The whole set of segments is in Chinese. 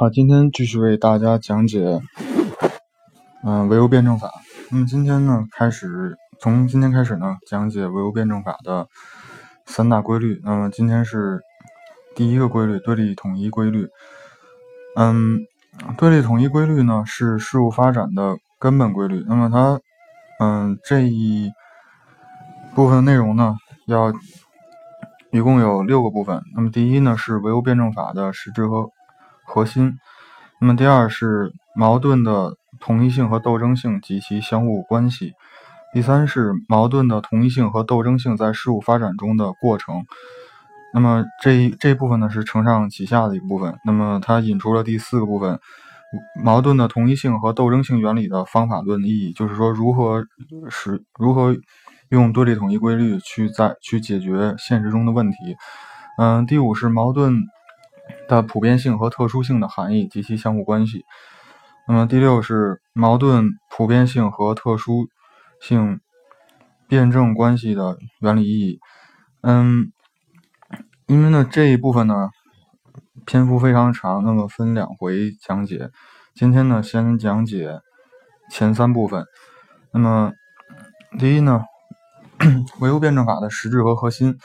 好，今天继续为大家讲解，嗯，唯物辩证法。那么今天呢，开始从今天开始呢，讲解唯物辩证法的三大规律。那么今天是第一个规律，对立统一规律。嗯，对立统一规律呢，是事物发展的根本规律。那么它，嗯，这一部分内容呢，要一共有六个部分。那么第一呢，是唯物辩证法的实质和核心，那么第二是矛盾的同一性和斗争性及其相互关系，第三是矛盾的同一性和斗争性在事物发展中的过程。那么这一这一部分呢是承上启下的一部分。那么它引出了第四个部分，矛盾的同一性和斗争性原理的方法论意义，就是说如何使如何用对立统一规律去在去解决现实中的问题。嗯，第五是矛盾。的普遍性和特殊性的含义及其相互关系。那么第六是矛盾普遍性和特殊性辩证关系的原理意义。嗯，因为呢这一部分呢篇幅非常长，那么分两回讲解。今天呢先讲解前三部分。那么第一呢，唯物辩证法的实质和核心。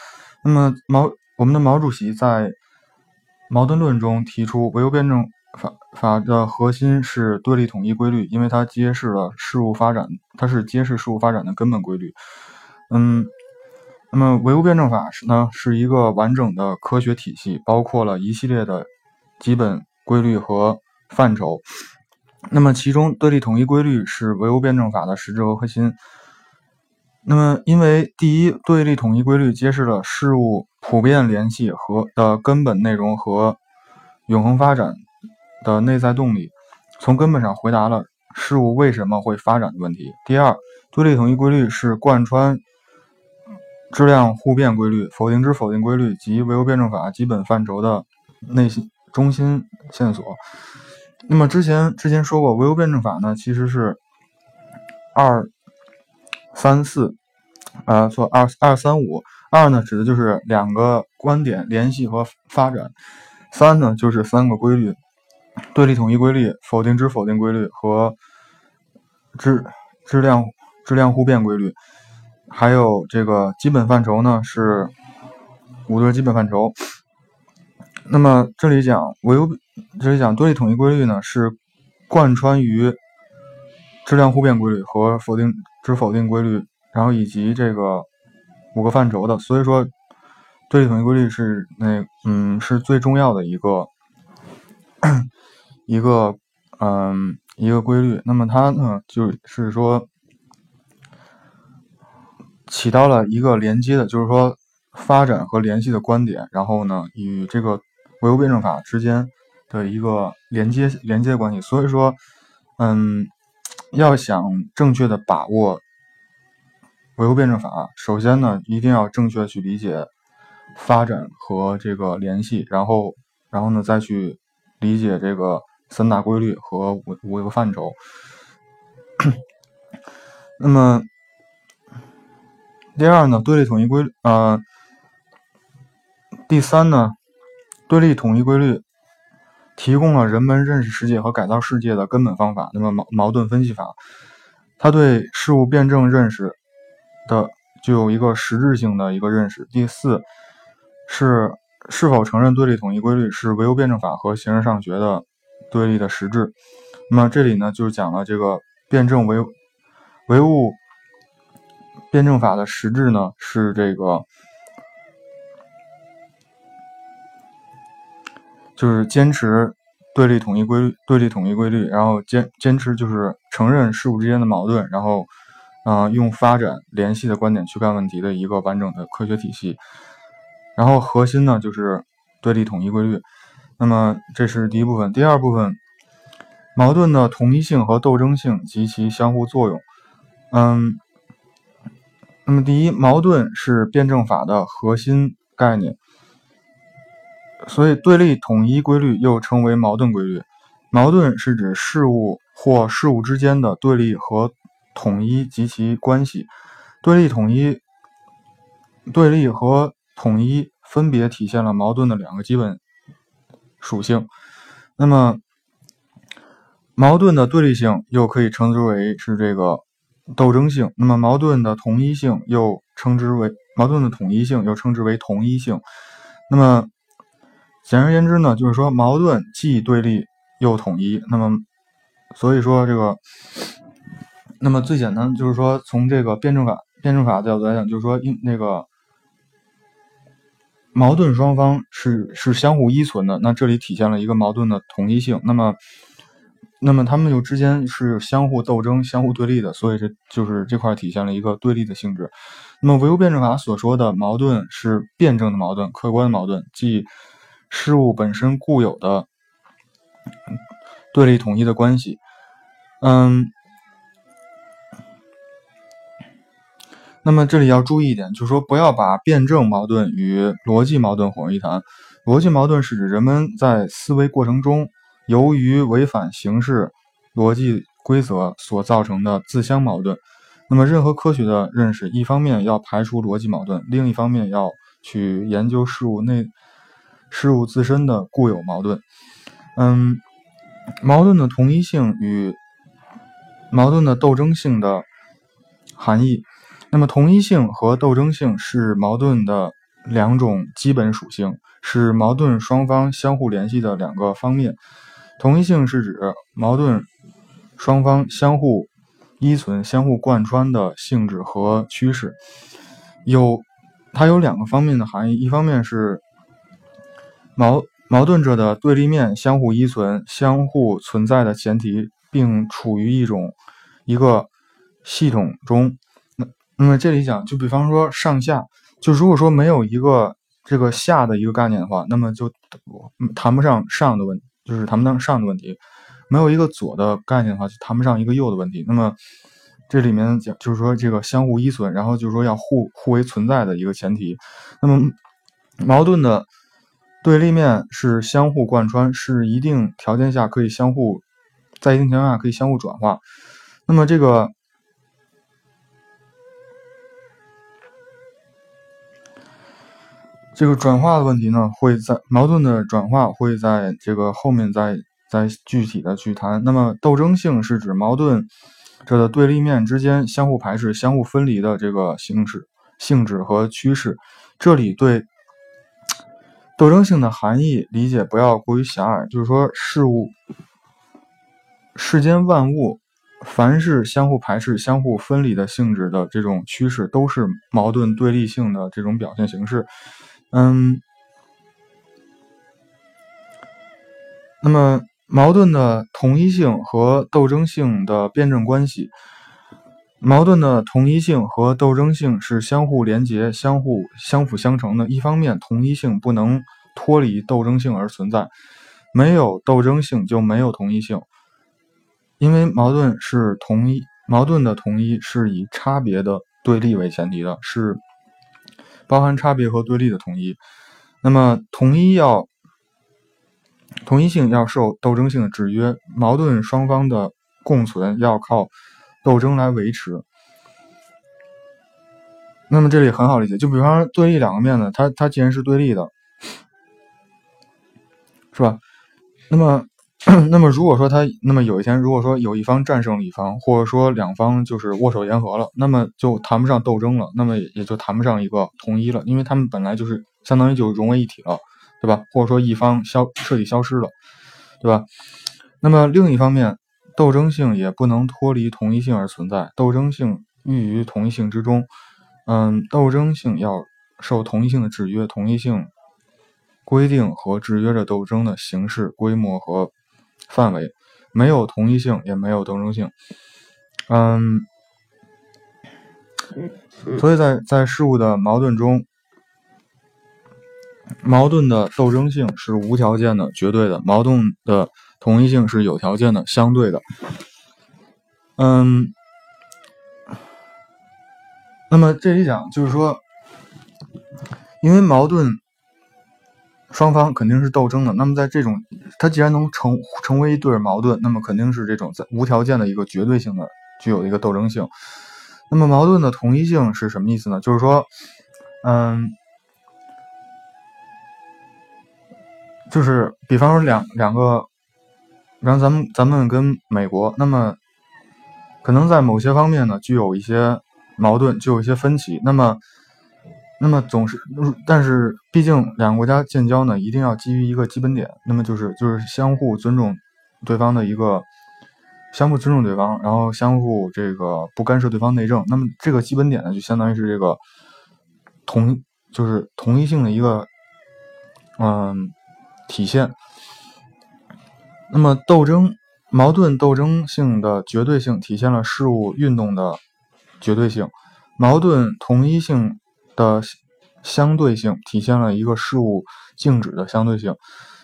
那么毛我们的毛主席在矛盾论中提出，唯物辩证法法的核心是对立统一规律，因为它揭示了事物发展，它是揭示事物发展的根本规律。嗯，那么唯物辩证法是呢是一个完整的科学体系，包括了一系列的基本规律和范畴。那么其中对立统一规律是唯物辩证法的实质和核心。那么，因为第一，对立统一规律揭示了事物普遍联系和的根本内容和永恒发展的内在动力，从根本上回答了事物为什么会发展的问题。第二，对立统一规律是贯穿质量互变规律、否定之否定规律及唯物辩证法基本范畴的内心中心线索。那么之前之前说过，唯物辩证法呢，其实是二。三四，啊，错二二三五二呢，指的就是两个观点联系和发展；三呢，就是三个规律：对立统一规律、否定之否定规律和质质量质量互变规律。还有这个基本范畴呢，是五对基本范畴。那么这里讲唯物，这里讲对立统一规律呢，是贯穿于质量互变规律和否定。之否定规律，然后以及这个五个范畴的，所以说对立统一规律是那嗯是最重要的一个一个嗯一个规律。那么它呢就是说起到了一个连接的，就是说发展和联系的观点，然后呢与这个唯物辩证法之间的一个连接连接关系。所以说嗯。要想正确的把握唯物辩证法，首先呢，一定要正确去理解发展和这个联系，然后，然后呢，再去理解这个三大规律和五五个范畴。那么，第二呢，对立统一规律，呃，第三呢，对立统一规律。提供了人们认识世界和改造世界的根本方法。那么矛矛盾分析法，它对事物辩证认识的就有一个实质性的一个认识。第四是是否承认对立统一规律是唯物辩证法和形而上学的对立的实质。那么这里呢，就是讲了这个辩证唯唯物辩证法的实质呢是这个。就是坚持对立统一规律，对立统一规律，然后坚坚持就是承认事物之间的矛盾，然后，嗯，用发展联系的观点去看问题的一个完整的科学体系。然后核心呢就是对立统一规律。那么这是第一部分，第二部分，矛盾的同一性和斗争性及其相互作用。嗯，那么第一，矛盾是辩证法的核心概念。所以，对立统一规律又称为矛盾规律。矛盾是指事物或事物之间的对立和统一及其关系。对立统一、对立和统一分别体现了矛盾的两个基本属性。那么，矛盾的对立性又可以称之为是这个斗争性。那么矛盾的统一性又称之为矛盾的统一性又称之为同一性。那么简而言之呢，就是说矛盾既对立又统一。那么所以说这个，那么最简单就是说从这个辩证法辩证法角度来讲，就是说因那个。矛盾双方是是相互依存的，那这里体现了一个矛盾的统一性。那么，那么他们就之间是相互斗争、相互对立的，所以这就是这块体现了一个对立的性质。那么唯物辩证法所说的矛盾是辩证的矛盾、客观的矛盾，即事物本身固有的对立统一的关系。嗯。那么这里要注意一点，就是说不要把辩证矛盾与逻辑矛盾混为一谈。逻辑矛盾是指人们在思维过程中，由于违反形式逻辑规则所造成的自相矛盾。那么任何科学的认识，一方面要排除逻辑矛盾，另一方面要去研究事物内事物自身的固有矛盾。嗯，矛盾的同一性与矛盾的斗争性的含义。那么，同一性和斗争性是矛盾的两种基本属性，是矛盾双方相互联系的两个方面。同一性是指矛盾双方相互依存、相互贯穿的性质和趋势。有，它有两个方面的含义：一方面是矛矛盾者的对立面相互依存、相互存在的前提，并处于一种一个系统中。那那么这里讲，就比方说上下，就如果说没有一个这个下的一个概念的话，那么就谈不上上的问，就是谈不上上的问题。没有一个左的概念的话，就谈不上一个右的问题。那么这里面讲，就是说这个相互依存，然后就是说要互互为存在的一个前提。那么矛盾的对立面是相互贯穿，是一定条件下可以相互，在一定条件下可以相互转化。那么这个。这个转化的问题呢，会在矛盾的转化会在这个后面再再具体的去谈。那么斗争性是指矛盾者的对立面之间相互排斥、相互分离的这个形式、性质和趋势。这里对斗争性的含义理解不要过于狭隘，就是说事物、世间万物，凡是相互排斥、相互分离的性质的这种趋势，都是矛盾对立性的这种表现形式。嗯，那么矛盾的同一性和斗争性的辩证关系，矛盾的同一性和斗争性是相互连结、相互相辅相成的。一方面，同一性不能脱离斗争性而存在，没有斗争性就没有同一性，因为矛盾是同一，矛盾的同一是以差别的对立为前提的，是。包含差别和对立的统一，那么统一要同一性要受斗争性的制约，矛盾双方的共存要靠斗争来维持。那么这里很好理解，就比方说对立两个面呢，它它既然是对立的，是吧？那么。那么如果说他，那么有一天如果说有一方战胜了一方，或者说两方就是握手言和了，那么就谈不上斗争了，那么也就谈不上一个统一了，因为他们本来就是相当于就融为一体了，对吧？或者说一方消彻底消失了，对吧？那么另一方面，斗争性也不能脱离同一性而存在，斗争性寓于同一性之中，嗯，斗争性要受同一性的制约，同一性规定和制约着斗争的形式、规模和。范围没有同一性，也没有斗争性，嗯，所以在在事物的矛盾中，矛盾的斗争性是无条件的、绝对的；矛盾的同一性是有条件的、相对的。嗯，那么这里讲就是说，因为矛盾。双方肯定是斗争的，那么在这种，它既然能成成为一对矛盾，那么肯定是这种在无条件的一个绝对性的具有一个斗争性。那么矛盾的同一性是什么意思呢？就是说，嗯，就是比方说两两个然后咱们咱们跟美国，那么可能在某些方面呢，具有一些矛盾，具有一些分歧。那么，那么总是，但是毕竟两个国家建交呢，一定要基于一个基本点，那么就是就是相互尊重对方的一个，相互尊重对方，然后相互这个不干涉对方内政。那么这个基本点呢，就相当于是这个同就是同一性的一个嗯体现。那么，斗争、矛盾、斗争性的绝对性体现了事物运动的绝对性；矛盾统一性的相对性体现了一个事物静止的相对性。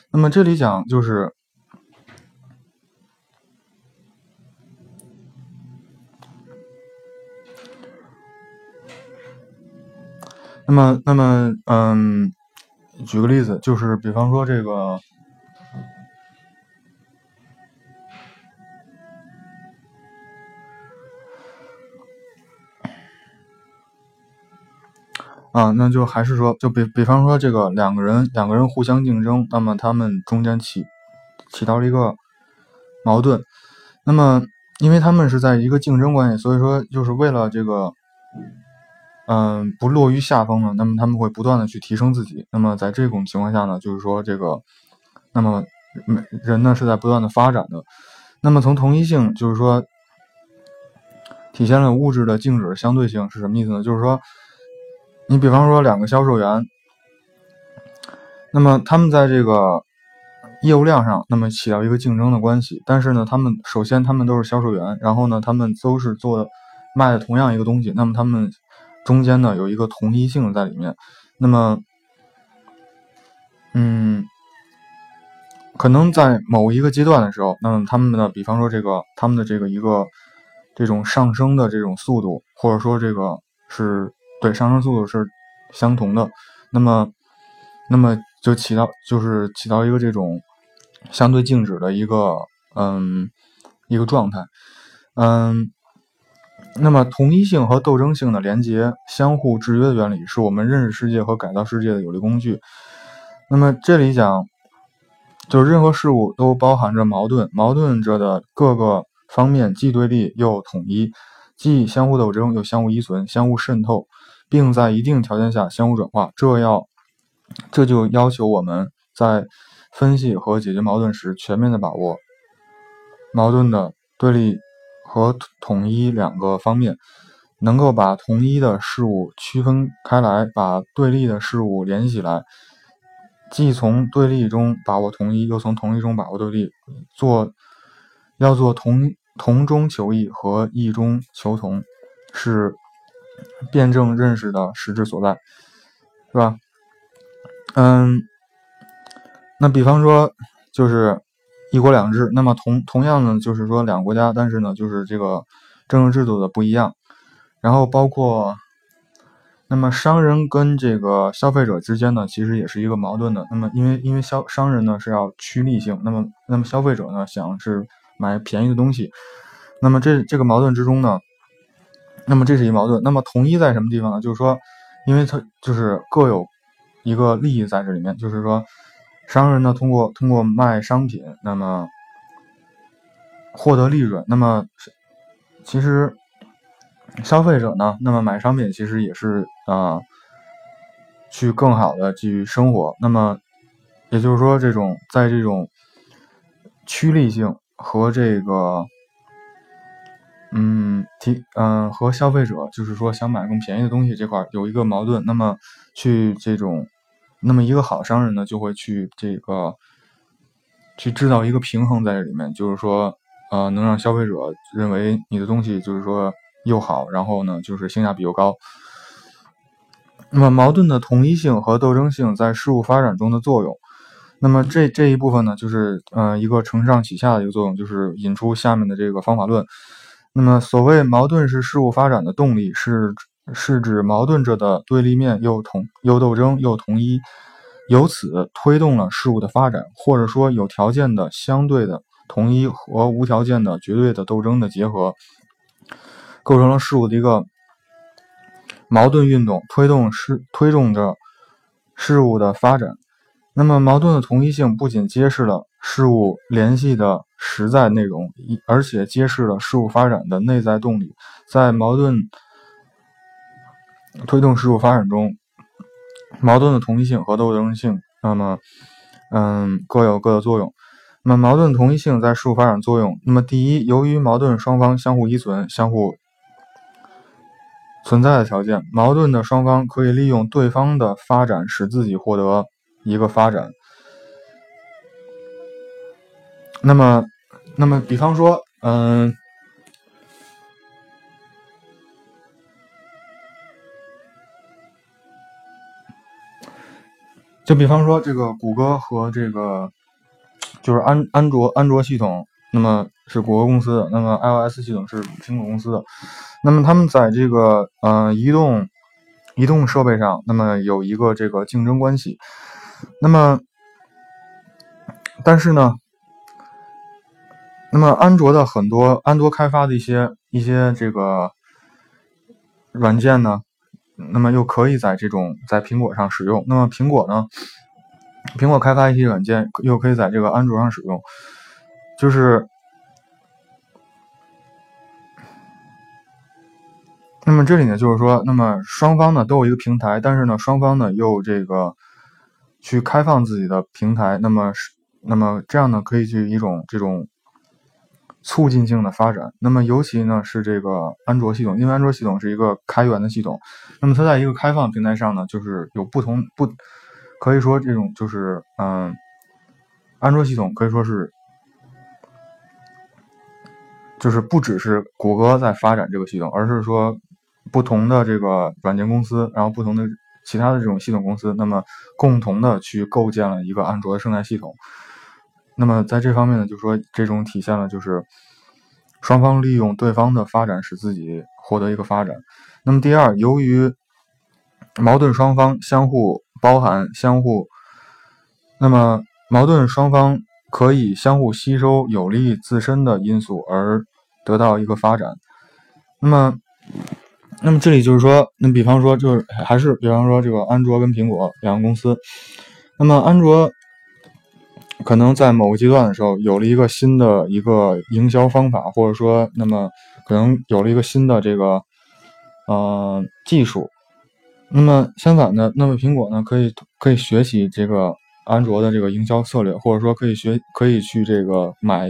那么，这里讲就是，那么，那么，嗯，举个例子，就是比方说这个。啊，那就还是说，就比比方说这个两个人，两个人互相竞争，那么他们中间起起到了一个矛盾。那么，因为他们是在一个竞争关系，所以说就是为了这个，嗯，不落于下风呢，那么他们会不断的去提升自己。那么在这种情况下呢，就是说这个，那么人呢是在不断的发展的。那么从同一性，就是说体现了物质的静止相对性是什么意思呢？就是说。你比方说两个销售员，那么他们在这个业务量上，那么起到一个竞争的关系。但是呢，他们首先他们都是销售员，然后呢，他们都是做卖的同样一个东西，那么他们中间呢有一个同一性在里面。那么，嗯，可能在某一个阶段的时候，那么他们的比方说这个他们的这个一个这种上升的这种速度，或者说这个是。对，上升速度是相同的，那么，那么就起到就是起到一个这种相对静止的一个嗯一个状态，嗯，那么同一性和斗争性的连接、相互制约的原理，是我们认识世界和改造世界的有力工具。那么这里讲，就是任何事物都包含着矛盾，矛盾着的各个方面既对立又统一，既相互斗争又相互依存、相互渗透。并在一定条件下相互转化，这要这就要求我们在分析和解决矛盾时，全面的把握矛盾的对立和统一两个方面，能够把同一的事物区分开来，把对立的事物联系起来，既从对立中把握统一，又从统一中把握对立，做要做同同中求异和异中求同，是。辩证认识的实质所在，是吧？嗯，那比方说就是一国两制，那么同同样呢，就是说两个国家，但是呢，就是这个政治制度的不一样。然后包括那么商人跟这个消费者之间呢，其实也是一个矛盾的。那么因为因为消商人呢是要趋利性，那么那么消费者呢想是买便宜的东西，那么这这个矛盾之中呢。那么这是一矛盾。那么统一在什么地方呢？就是说，因为它就是各有一个利益在这里面，就是说，商人呢通过通过卖商品，那么获得利润。那么其实消费者呢，那么买商品其实也是啊，去更好的去生活。那么也就是说，这种在这种趋利性和这个。嗯，提嗯和消费者就是说想买更便宜的东西这块有一个矛盾，那么去这种，那么一个好商人呢就会去这个去制造一个平衡在这里面，就是说呃能让消费者认为你的东西就是说又好，然后呢就是性价比又高。那么矛盾的统一性和斗争性在事物发展中的作用，那么这这一部分呢就是呃一个承上启下的一个作用，就是引出下面的这个方法论。那么，所谓矛盾是事物发展的动力，是是指矛盾着的对立面又同又斗争又统一，由此推动了事物的发展，或者说有条件的相对的统一和无条件的绝对的斗争的结合，构成了事物的一个矛盾运动，推动事推动着事物的发展。那么矛盾的同一性不仅揭示了事物联系的实在内容，一而且揭示了事物发展的内在动力。在矛盾推动事物发展中，矛盾的同一性和斗争性，那么，嗯，各有各的作用。那么矛盾同一性在事物发展作用。那么第一，由于矛盾双方相互依存、相互存在的条件，矛盾的双方可以利用对方的发展，使自己获得。一个发展，那么，那么，比方说，嗯，就比方说，这个谷歌和这个就是安安卓安卓系统，那么是谷歌公司的，那么 iOS 系统是苹果公司的，那么他们在这个呃移动移动设备上，那么有一个这个竞争关系。那么，但是呢，那么安卓的很多安卓开发的一些一些这个软件呢，那么又可以在这种在苹果上使用。那么苹果呢，苹果开发一些软件又可以在这个安卓上使用。就是，那么这里呢，就是说，那么双方呢都有一个平台，但是呢，双方呢又这个。去开放自己的平台，那么是，那么这样呢，可以去一种这种促进性的发展。那么尤其呢是这个安卓系统，因为安卓系统是一个开源的系统，那么它在一个开放平台上呢，就是有不同不，可以说这种就是嗯，安卓系统可以说是，就是不只是谷歌在发展这个系统，而是说不同的这个软件公司，然后不同的。其他的这种系统公司，那么共同的去构建了一个安卓的生态系统。那么在这方面呢，就说这种体现了就是双方利用对方的发展，使自己获得一个发展。那么第二，由于矛盾双方相互包含、相互，那么矛盾双方可以相互吸收有利自身的因素而得到一个发展。那么。那么这里就是说，那比方说，就是还是比方说，这个安卓跟苹果两个公司，那么安卓可能在某个阶段的时候有了一个新的一个营销方法，或者说，那么可能有了一个新的这个呃技术。那么相反的，那么苹果呢，可以可以学习这个安卓的这个营销策略，或者说可以学可以去这个买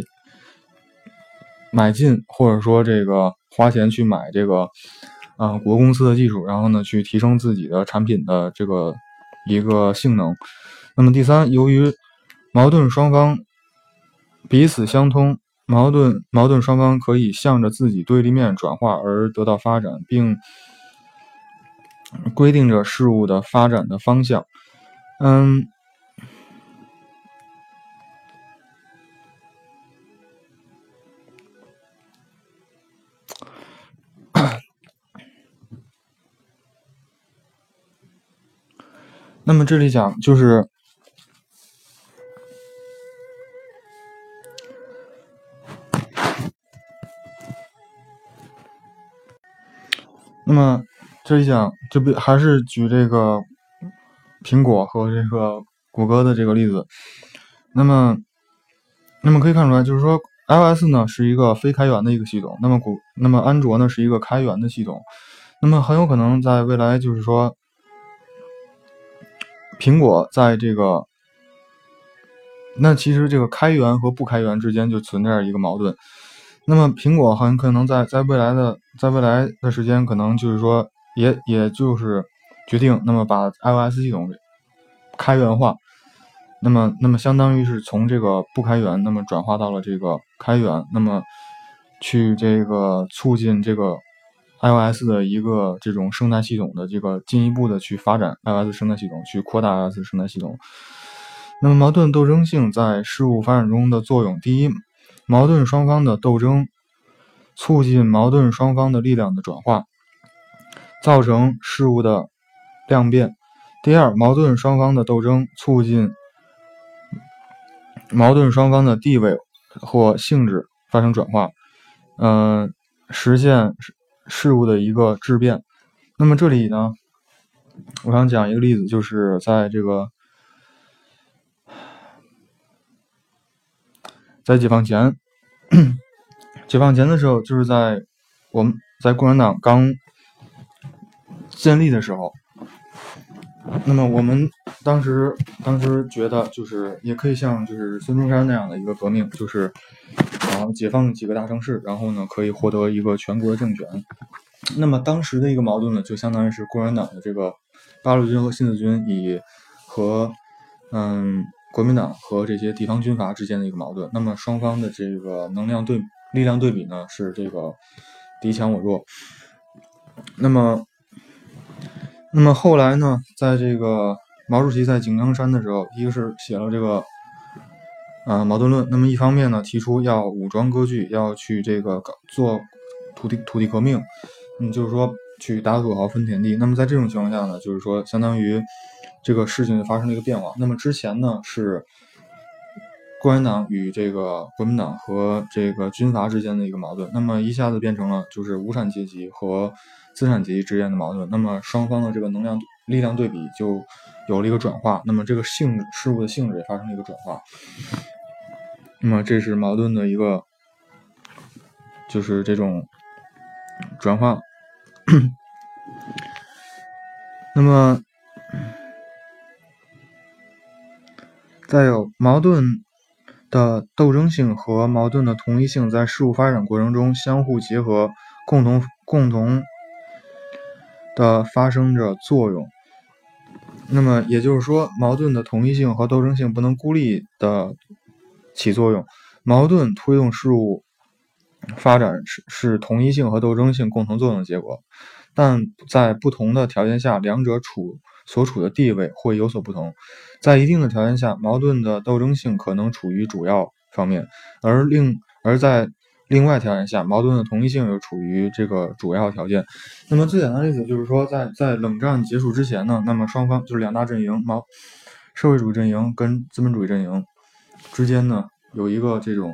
买进，或者说这个花钱去买这个。啊，国公司的技术，然后呢，去提升自己的产品的这个一个性能。那么第三，由于矛盾双方彼此相通，矛盾矛盾双方可以向着自己对立面转化而得到发展，并规定着事物的发展的方向。嗯。那么这里讲就是，么这里讲就比还是举这个苹果和这个谷歌的这个例子。那么，那么可以看出来，就是说，iOS 呢是一个非开源的一个系统，那么谷，那么安卓呢是一个开源的系统，那么很有可能在未来就是说。苹果在这个，那其实这个开源和不开源之间就存在一个矛盾。那么苹果很可能在在未来的在未来的时间，可能就是说，也也就是决定，那么把 iOS 系统开源化。那么，那么相当于是从这个不开源，那么转化到了这个开源，那么去这个促进这个。iOS 的一个这种生态系统的这个进一步的去发展 iOS 生态系统，去扩大 iOS 生态系统。那么矛盾斗争性在事物发展中的作用：第一，矛盾双方的斗争促进矛盾双方的力量的转化，造成事物的量变。第二矛盾双方的斗争促进矛盾双方的地位或性质发生转化嗯实现事物的一个质变。那么这里呢我想讲一个例子就是在这个在解放前解放前的时候就是在我们在共产党刚建立的时候，那么我们当时当时觉得，就是也可以像就是孙中山那样的一个革命，就是啊解放几个大城市，然后呢可以获得一个全国的政权。那么当时的一个矛盾呢，就相当于是共产党的这个八路军和新四军以和嗯国民党和这些地方军阀之间的一个矛盾。那么双方的这个能量对力量对比呢是这个敌强我弱。那么那么后来呢，在这个毛主席在井冈山的时候，一个是写了这个呃矛盾论。那么一方面呢，提出要武装割据，要去这个搞做土地土地革命。嗯，就是说去打土豪分田地。那么在这种情况下呢，就是说相当于这个事情就发生了一个变化。那么之前呢是共产党与这个国民党和这个军阀之间的一个矛盾，那么一下子变成了就是无产阶级和资产阶级之间的矛盾。那么双方的这个能量力量对比就有了一个转化。那么这个性事物的性质也发生了一个转化。那么这是矛盾的一个，就是这种转化。那么，再有矛盾的斗争性和矛盾的同一性，在事物发展过程中相互结合，共同共同的发生着作用。那么也就是说，矛盾的统一性和斗争性不能孤立的起作用，矛盾推动事物。发展是是统一性和斗争性共同作用的结果，但在不同的条件下，两者处所处的地位会有所不同。在一定的条件下，矛盾的斗争性可能处于主要方面，而另而在另外条件下，矛盾的同一性又处于这个主要条件。那么最简单的例子就是说，在在冷战结束之前呢，那么双方就是两大阵营，毛社会主义阵营跟资本主义阵营之间呢，有一个这种。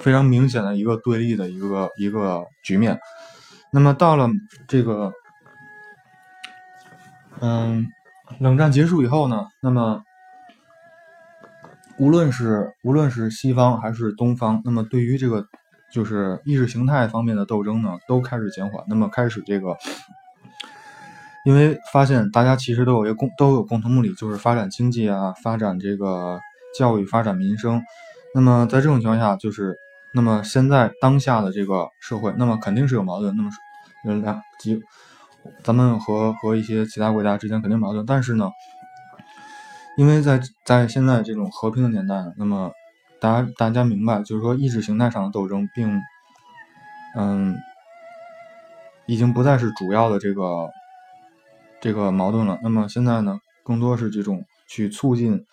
非常明显的一个对立的一个一个局面。那么到了这个，嗯，冷战结束以后呢，那么无论是无论是西方还是东方，那么对于这个就是意识形态方面的斗争呢，都开始减缓。那么开始这个，因为发现大家其实都有一个共都有共同目的，就是发展经济啊，发展这个教育，发展民生。那么在这种情况下，就是。那么现在当下的这个社会，那么肯定是有矛盾。那么，两几，咱们和和一些其他国家之间肯定矛盾。但是呢，因为在在现在这种和平的年代，那么大家大家明白，就是说意识形态上的斗争，并嗯，已经不再是主要的这个这个矛盾了。那么现在呢，更多是这种去促进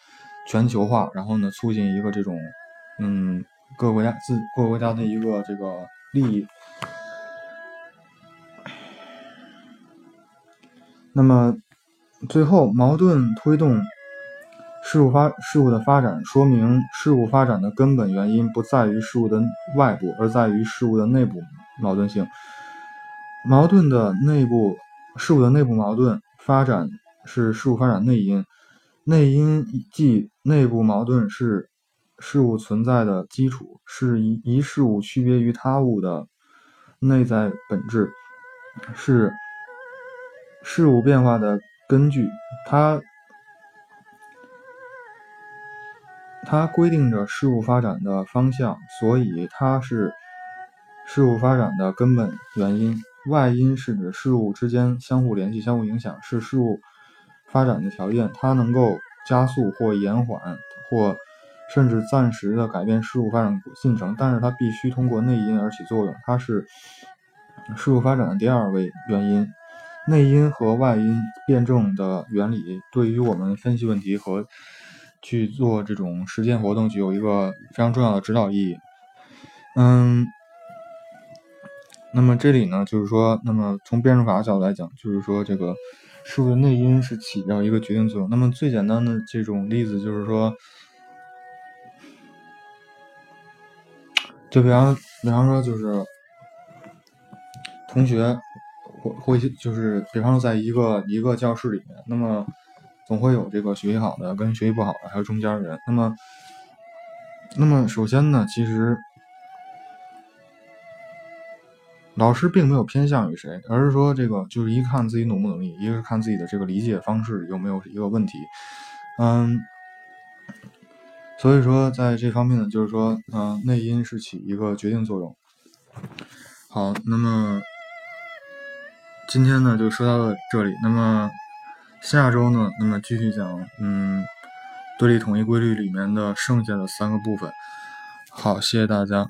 全球化，然后呢，促进一个这种嗯。各个国家自各个国家的一个这个利益。那么最后，矛盾推动事物发事物的发展，说明事物发展的根本原因不在于事物的外部，而在于事物的内部矛盾性。矛盾的内部事物的内部矛盾发展是事物发展内因，内因即内部矛盾是。事物存在的基础是一一事物区别于他物的内在本质，是事物变化的根据。它它规定着事物发展的方向，所以它是事物发展的根本原因。外因是指事物之间相互联系、相互影响，是事物发展的条件。它能够加速或延缓或。甚至暂时的改变事物发展进程，但是它必须通过内因而起作用，它是事物发展的第二位原因。内因和外因辩证的原理，对于我们分析问题和去做这种实践活动具有一个非常重要的指导意义。嗯，那么这里呢，就是说，那么从辩证法的角度来讲，就是说这个事物的内因是起到一个决定作用。那么最简单的这种例子就是说。就比方，比方说，就是同学或或就是比方说，在一个一个教室里面，那么总会有这个学习好的跟学习不好的，还有中间人。那么那么首先呢，其实老师并没有偏向于谁，而是说这个就是一看自己努不努力，一个是看自己的这个理解方式有没有一个问题。嗯，所以说在这方面呢，就是说，嗯，内因是起一个决定作用。好，那么今天呢就说到了这里。那么下周呢，那么继续讲，嗯，对立统一规律里面的剩下的三个部分。好，谢谢大家。